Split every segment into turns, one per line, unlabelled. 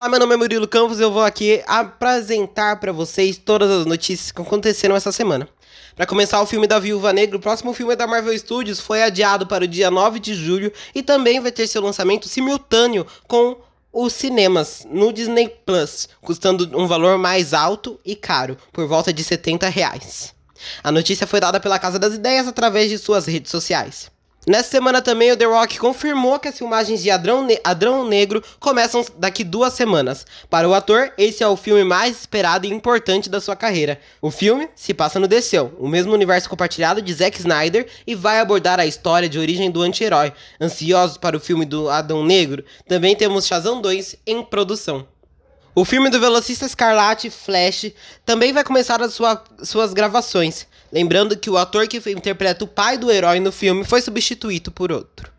Olá, meu nome é Murilo Campos e eu vou aqui apresentar para vocês todas as notícias que aconteceram essa semana. Para começar, o filme da Viúva Negra, o próximo filme da Marvel Studios, foi adiado para o dia 9 de julho e também vai ter seu lançamento simultâneo com os cinemas no Disney Plus, custando um valor mais alto e caro, por volta de 70 reais. A notícia foi dada pela Casa das Ideias através de suas redes sociais. Nessa semana também o The Rock confirmou que as filmagens de Adrão, ne Adrão Negro começam daqui duas semanas. Para o ator, esse é o filme mais esperado e importante da sua carreira. O filme se passa no DC, o mesmo universo compartilhado de Zack Snyder, e vai abordar a história de origem do anti-herói. Ansiosos para o filme do Adão Negro, também temos Shazam 2 em produção. O filme do Velocista Escarlate, Flash, também vai começar as sua, suas gravações. Lembrando que o ator que interpreta o pai do herói no filme foi substituído por outro.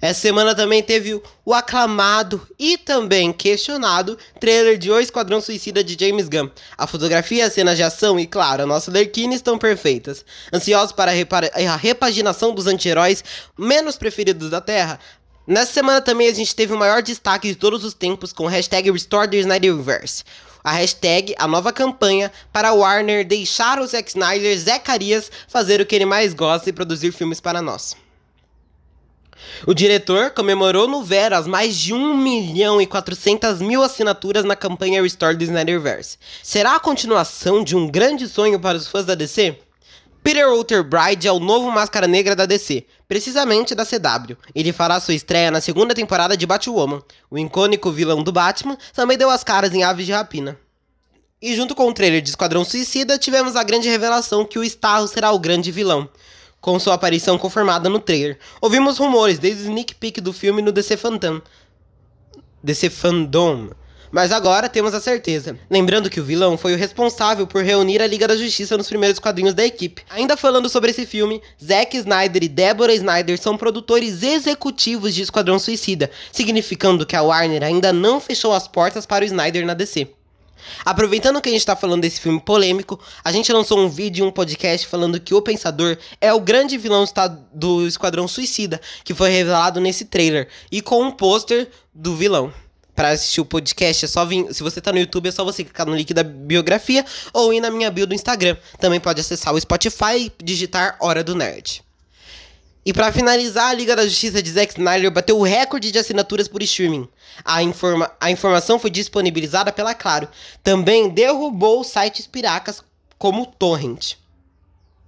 Essa semana também teve o aclamado e também questionado trailer de O Esquadrão Suicida de James Gunn. A fotografia, as cenas de ação e, claro, a nossa Lerquina estão perfeitas. Ansiosos para a, a repaginação dos anti-heróis menos preferidos da Terra, Nessa semana também a gente teve o maior destaque de todos os tempos com o hashtag Restore the Snyderverse. A hashtag, a nova campanha para Warner deixar o Zack Snyder Zacarias fazer o que ele mais gosta e produzir filmes para nós. O diretor comemorou no Veras mais de 1 milhão e 400 mil assinaturas na campanha Restore the Snyderverse. Será a continuação de um grande sonho para os fãs da DC? Peter Walter Bride é o novo Máscara Negra da DC, precisamente da CW. Ele fará sua estreia na segunda temporada de Batwoman. O icônico vilão do Batman também deu as caras em Aves de Rapina. E junto com o trailer de Esquadrão Suicida, tivemos a grande revelação que o Starro será o grande vilão, com sua aparição confirmada no trailer. Ouvimos rumores desde o sneak peek do filme no DC Phantom. DC Fandom mas agora temos a certeza. Lembrando que o vilão foi o responsável por reunir a Liga da Justiça nos primeiros quadrinhos da equipe. Ainda falando sobre esse filme, Zack Snyder e Deborah Snyder são produtores executivos de Esquadrão Suicida, significando que a Warner ainda não fechou as portas para o Snyder na DC. Aproveitando que a gente está falando desse filme polêmico, a gente lançou um vídeo e um podcast falando que o Pensador é o grande vilão do Esquadrão Suicida, que foi revelado nesse trailer, e com um pôster do vilão para assistir o podcast, é só vir. Se você tá no YouTube, é só você clicar no link da biografia ou ir na minha bio do Instagram. Também pode acessar o Spotify e digitar Hora do Nerd. E para finalizar, a Liga da Justiça de Zack Snyder bateu o recorde de assinaturas por streaming. A, informa a informação foi disponibilizada pela Claro. Também derrubou sites piracas como Torrent.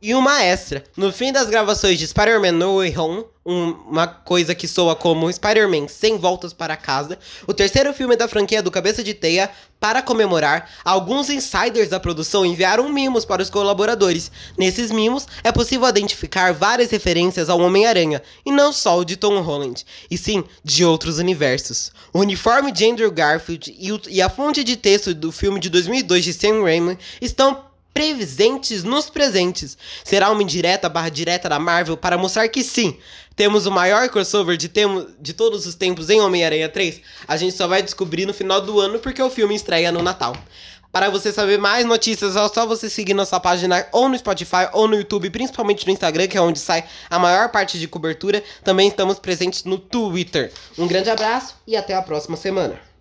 E uma extra. No fim das gravações de Spider-Man No Way Home, um, uma coisa que soa como Spider-Man sem voltas para casa, o terceiro filme da franquia do Cabeça de Teia, para comemorar, alguns insiders da produção enviaram mimos para os colaboradores. Nesses mimos, é possível identificar várias referências ao Homem-Aranha, e não só o de Tom Holland, e sim de outros universos. O uniforme de Andrew Garfield e, o, e a fonte de texto do filme de 2002 de Sam Raimi estão presentes nos presentes. Será uma indireta barra direta da Marvel para mostrar que sim, temos o maior crossover de, temo, de todos os tempos em Homem-Aranha 3? A gente só vai descobrir no final do ano porque o filme estreia no Natal. Para você saber mais notícias, é só você seguir nossa página ou no Spotify ou no YouTube, principalmente no Instagram, que é onde sai a maior parte de cobertura. Também estamos presentes no Twitter. Um grande abraço e até a próxima semana.